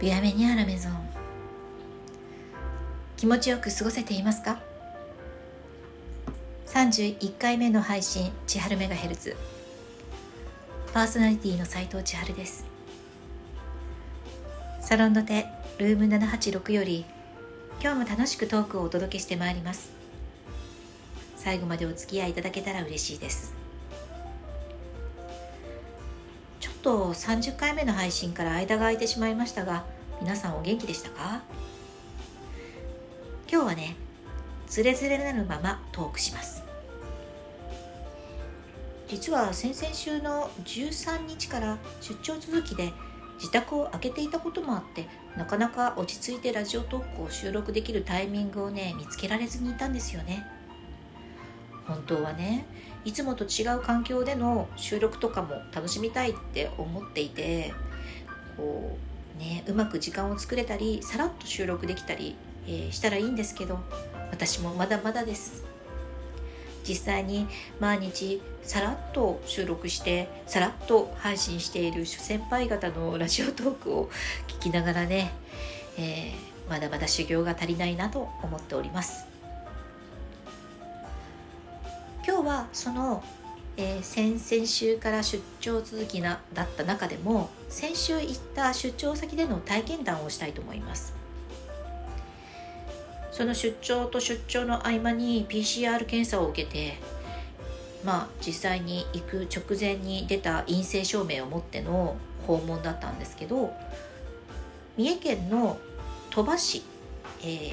ビアメニアラメゾン。気持ちよく過ごせていますか？31回目の配信千春メガヘルツ。パーソナリティの斉藤千春です。サロンの手ルーム786より今日も楽しくトークをお届けしてまいります。最後までお付き合いいただけたら嬉しいです。ちょっと30回目の配信から間が空いてしまいましたが皆さんお元気でしたか？今日はねつれづれなるままトークします。実は先々週の13日から出張続きで自宅を開けていたこともあってなかなか落ち着いてラジオトークを収録できるタイミングをね見つけられずにいたんですよね。本当はねいつもと違う環境での収録とかも楽しみたいって思っていてこうねうまく時間を作れたりさらっと収録できたり、えー、したらいいんですけど私もまだまだです。実際に毎日さらっと収録してさらっと配信している主先輩方のラジオトークを聞きながらね、えー、まだまだ修行が足りないなと思っております。今日はその、えー、先々週から出張続きなだった中でも先週行った出張先での体験談をしたいと思います。その出張と出張の合間に PCR 検査を受けてまあ実際に行く直前に出た陰性証明を持っての訪問だったんですけど三重県の鳥羽市、えー、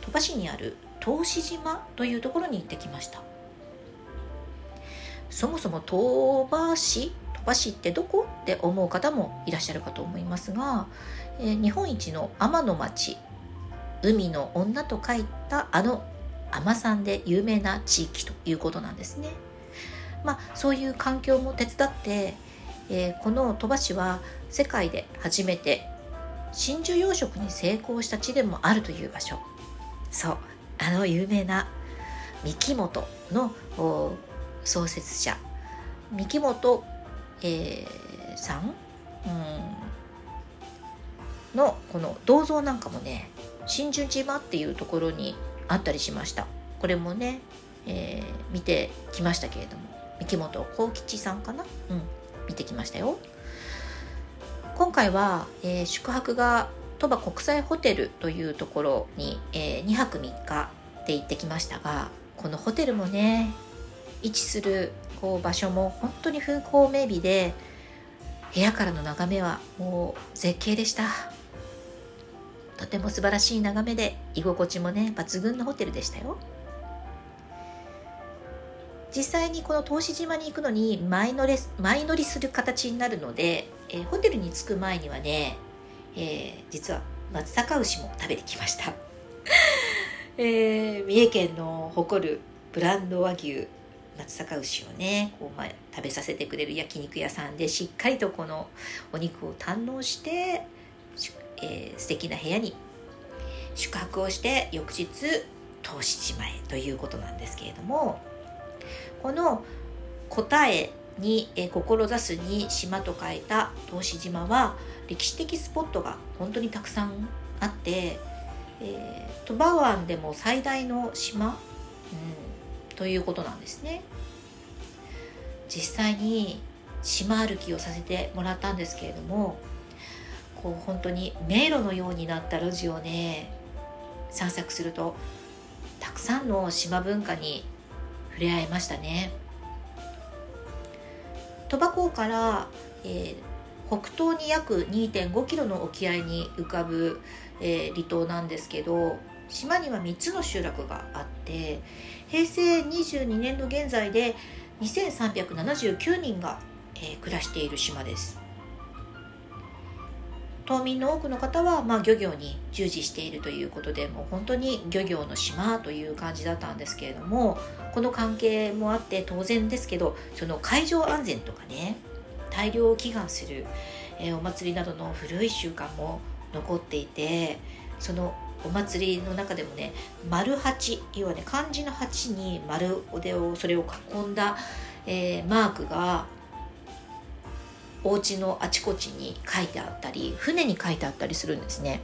鳥羽市にある答志島というところに行ってきました。そもそも鳥羽市鳥羽市ってどこ？って思う方もいらっしゃるかと思いますが、えー、日本一の天の町海の女と書いたあの海女さんで有名な地域ということなんですね。まあ、そういう環境も手伝って、えー、この鳥羽市は世界で初めて真珠養殖に成功した地でもあるという場所そうあの有名な三木本の創設者。三木本、えー、さん、うん、のこの銅像なんかもね真珠島っていうところにあったりしました。これもね、えー、見てきましたけれども。三木本幸吉さんかな？うん。見てきましたよ。今回は、えー、宿泊が鳥羽国際ホテルというところに、えー、2泊3日で行ってきましたがこのホテルもね位置するこう場所も本当に風光明媚で部屋からの眺めはもう絶景でした。とても素晴らしい眺めで居心地もね抜群のホテルでしたよ。実際にこの答志島に行くのに前乗れ前乗りする形になるので、えー、ホテルに着く前にはね、えー、実は松阪牛も食べてきました、えー、三重県の誇るブランド和牛。松阪牛をねこう、まあ、食べさせてくれる焼肉屋さんでしっかりとこのお肉を堪能してえー、素敵な部屋に宿泊をして翌日投資島へということなんですけれどもこの答えに、えー、志すに島と書いた投資島は歴史的スポットが本当にたくさんあって、えー、鳥羽湾でも最大の島、うん、ということなんですね。実際に島歩きをさせてもらったんですけれどもこう本当に迷路のようになった路地をね散策するとたくさんの島文化に触れ合えましたね。鳥羽港から、えー、北東に約2.5キロの沖合に浮かぶ、えー、離島なんですけど島には3つの集落があって平成22年の現在で2379人が、えー、暮らしている島です。島民の多くの方は、まあ、漁業に従事しているということでもう本当に漁業の島という感じだったんですけれどもこの関係もあって当然ですけどその海上安全とかね大量を祈願する、えー、お祭りなどの古い習慣も残っていてそのお祭りの中でもね丸八要はね漢字の八に丸おでをそれを囲んだ、えー、マークがお家のあちこちに書いてあったり船に書いてあったりするんですね。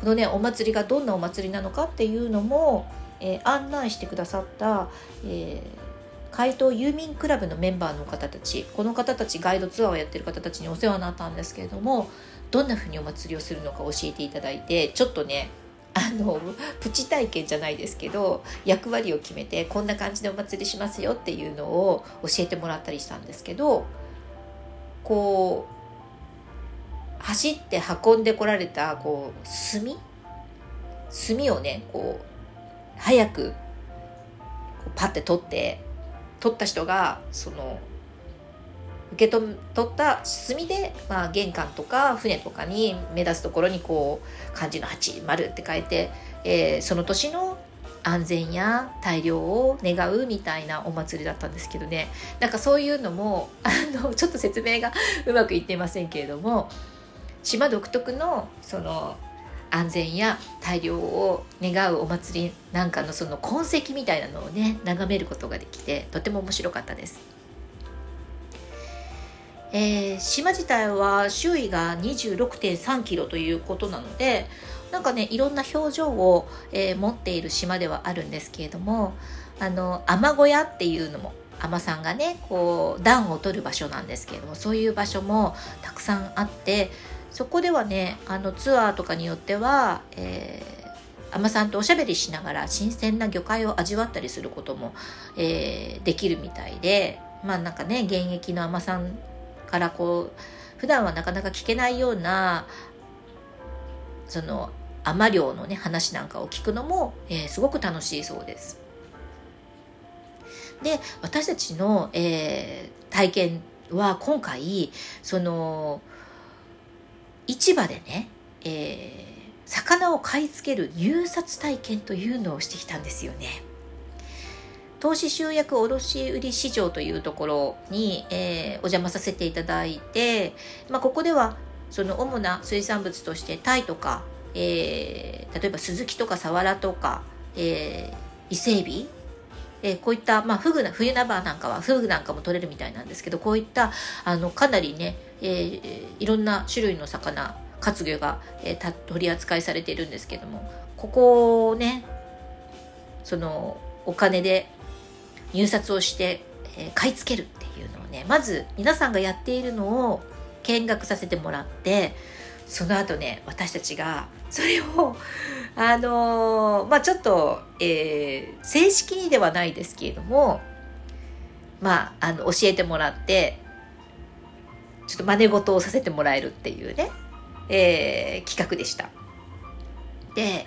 このねお祭りがどんなお祭りなのかっていうのも、えー、案内してくださった、えー、海東郵便クラブのメンバーの方たちこの方たちガイドツアーをやってる方たちにお世話になったんですけれどもどんなふうにお祭りをするのか教えていただいてちょっとねあのプチ体験じゃないですけど役割を決めてこんな感じでお祭りしますよっていうのを教えてもらったりしたんですけどこう走って運んでこられたこう炭？炭をねこう早くパッて取って取った人がその受け取った炭で、まあ、玄関とか船とかに目立つところにこう漢字の8丸って書いて、えー、その年の安全や大量を願うみたいなお祭りだったんですけどねなんかそういうのも あのちょっと説明が うまくいっていませんけれども島独特のその安全や大量を願うお祭りなんかのその痕跡みたいなのをね眺めることができてとても面白かったです。えー、島自体は周囲が26.3キロということなのでなんかねいろんな表情を、えー、持っている島ではあるんですけれどもあの雨小屋っていうのも海さんがねこう暖を取る場所なんですけれどもそういう場所もたくさんあってそこではねあのツアーとかによっては、えー、さんとおしゃべりしながら新鮮な魚介を味わったりすることも、えー、できるみたいでまあなんかね現役の海さんからこう普段はなかなか聞けないようなその海漁のね話なんかを聞くのも、えー、すごく楽しいそうです。で私たちの、えー、体験は今回その市場でね、えー、魚を買い付ける入札体験というのをしてきたんですよね。投資集約卸売市場というところに、えー、お邪魔させていただいて、まあ、ここではその主な水産物としてタイとか、えー、例えばスズキとかサワラとか、えー、伊勢エビ、えー、こういった、まあ、フグな冬ナバーなんかはフグなんかも取れるみたいなんですけどこういったあのかなりね、えー、いろんな種類の魚活魚が、えー、取り扱いされているんですけどもここをねそのお金で入札をして、えー、買い付けるっていうのをねまず皆さんがやっているのを見学させてもらってその後ね私たちがそれをあのー、まあちょっと、えー、正式にではないですけれどもまああの教えてもらってちょっと真似事をさせてもらえるっていうね、えー、企画でした。で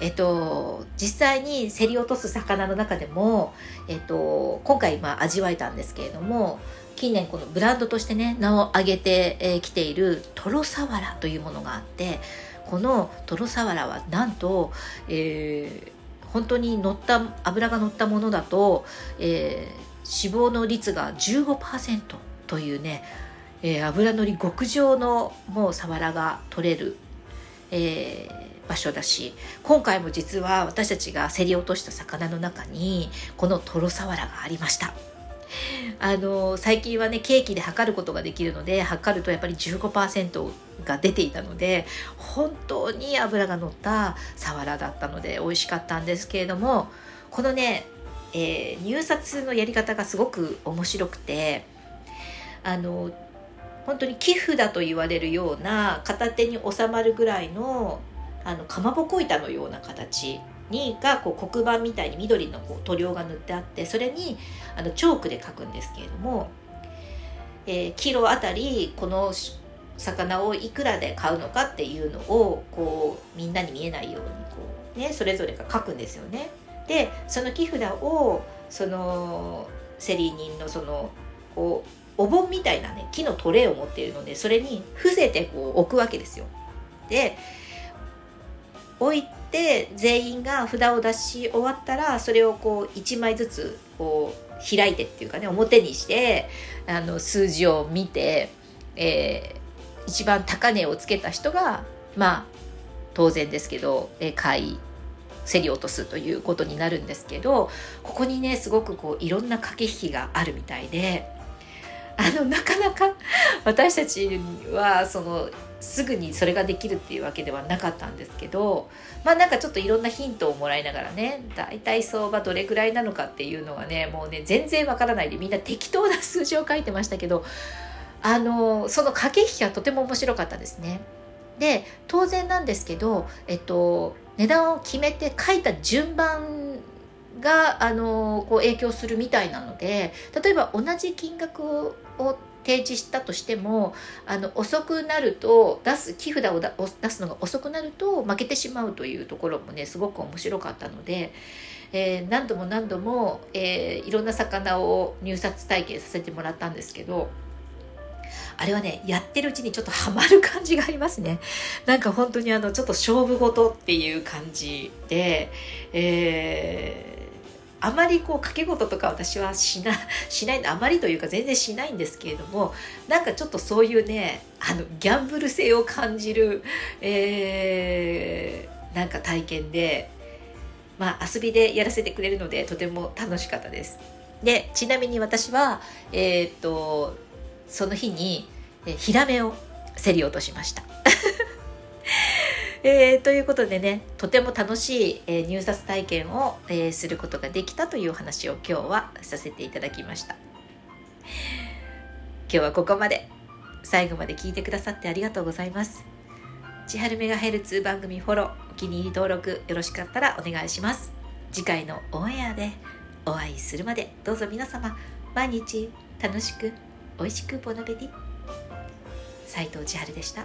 えっと、実際に競り落とす魚の中でも、えっと、今回まあ味わえたんですけれども近年このブランドとしてね名を挙げてきているトロサワラというものがあってこのトロサワラはなんと、えー、本当に乗った油が乗ったものだと、えー、脂肪の率が15%というね、えー、油乗り極上のもうサワラが取れる、えー、場所だし今回も実は私たちが競り落とした魚の中にこのトロサワラがありました。あの最近はねケーキで測ることができるので測るとやっぱり15%が出ていたので本当に脂が乗ったサワラだったので美味しかったんですけれどもこのね、えー、入札のやり方がすごく面白くてあの本当に寄付だと言われるような片手に収まるぐらいのあのかまぼこ板のような形にがこう黒板みたいに緑のこう塗料が塗ってあってそれにあのチョークで描くんですけれども、えー、キロあたりこの魚をいくらで買うのかっていうのをこうみんなに見えないようにこう、ね、それぞれが書くんですよね。でその木札をそのセリ人のそのこうお盆みたいなね木のトレイを持っているのでそれに伏せてこう置くわけですよ。で置いて全員が札を出し終わったらそれをこう1枚ずつこう開いてっていうかね表にしてあの数字を見て、えー、一番高値をつけた人がまあ当然ですけど、えー、買い競り落とすということになるんですけどここにねすごくこういろんな駆け引きがあるみたいであのなかなか私たちはそのすぐにそれができるっていうわけではなかったんですけどまあなんかちょっといろんなヒントをもらいながらね大体相場どれぐらいなのかっていうのがねもうね全然わからないでみんな適当な数字を書いてましたけどあのその駆け引きがとても面白かったですね。で当然なんですけど、えっと、値段を決めて書いた順番があのこう影響するみたいなので例えば同じ金額を提示したとしてもあの遅くなると出す木札を出すのが遅くなると負けてしまうというところもねすごく面白かったので、えー、何度も何度も、えー、いろんな魚を入札体験させてもらったんですけどあれはね、やってるうちにちょっとハマる感じがありますね。なんか本当にあの、ちょっと勝負事っていう感じで、えー、あまりこう掛け事とか私はしな しないあまりというか全然しないんですけれどもなんかちょっとそういうねあのギャンブル性を感じる、えー、なんか体験でまあ遊びでやらせてくれるのでとても楽しかったです。でちなみに私は、えー、っとその日に、え、ヒラメを競り落としました。えー、ということでねとても楽しい、えー、入札体験を、えー、することができたというお話を今日はさせていただきました。今日はここまで。最後まで聞いてくださってありがとうございます。千春メガヘルツ番組フォローお気に入り登録よろしかったらお願いします。次回のオンエアでお会いするまでどうぞ皆様毎日楽しく美味しくボナベディ斉藤千春でした。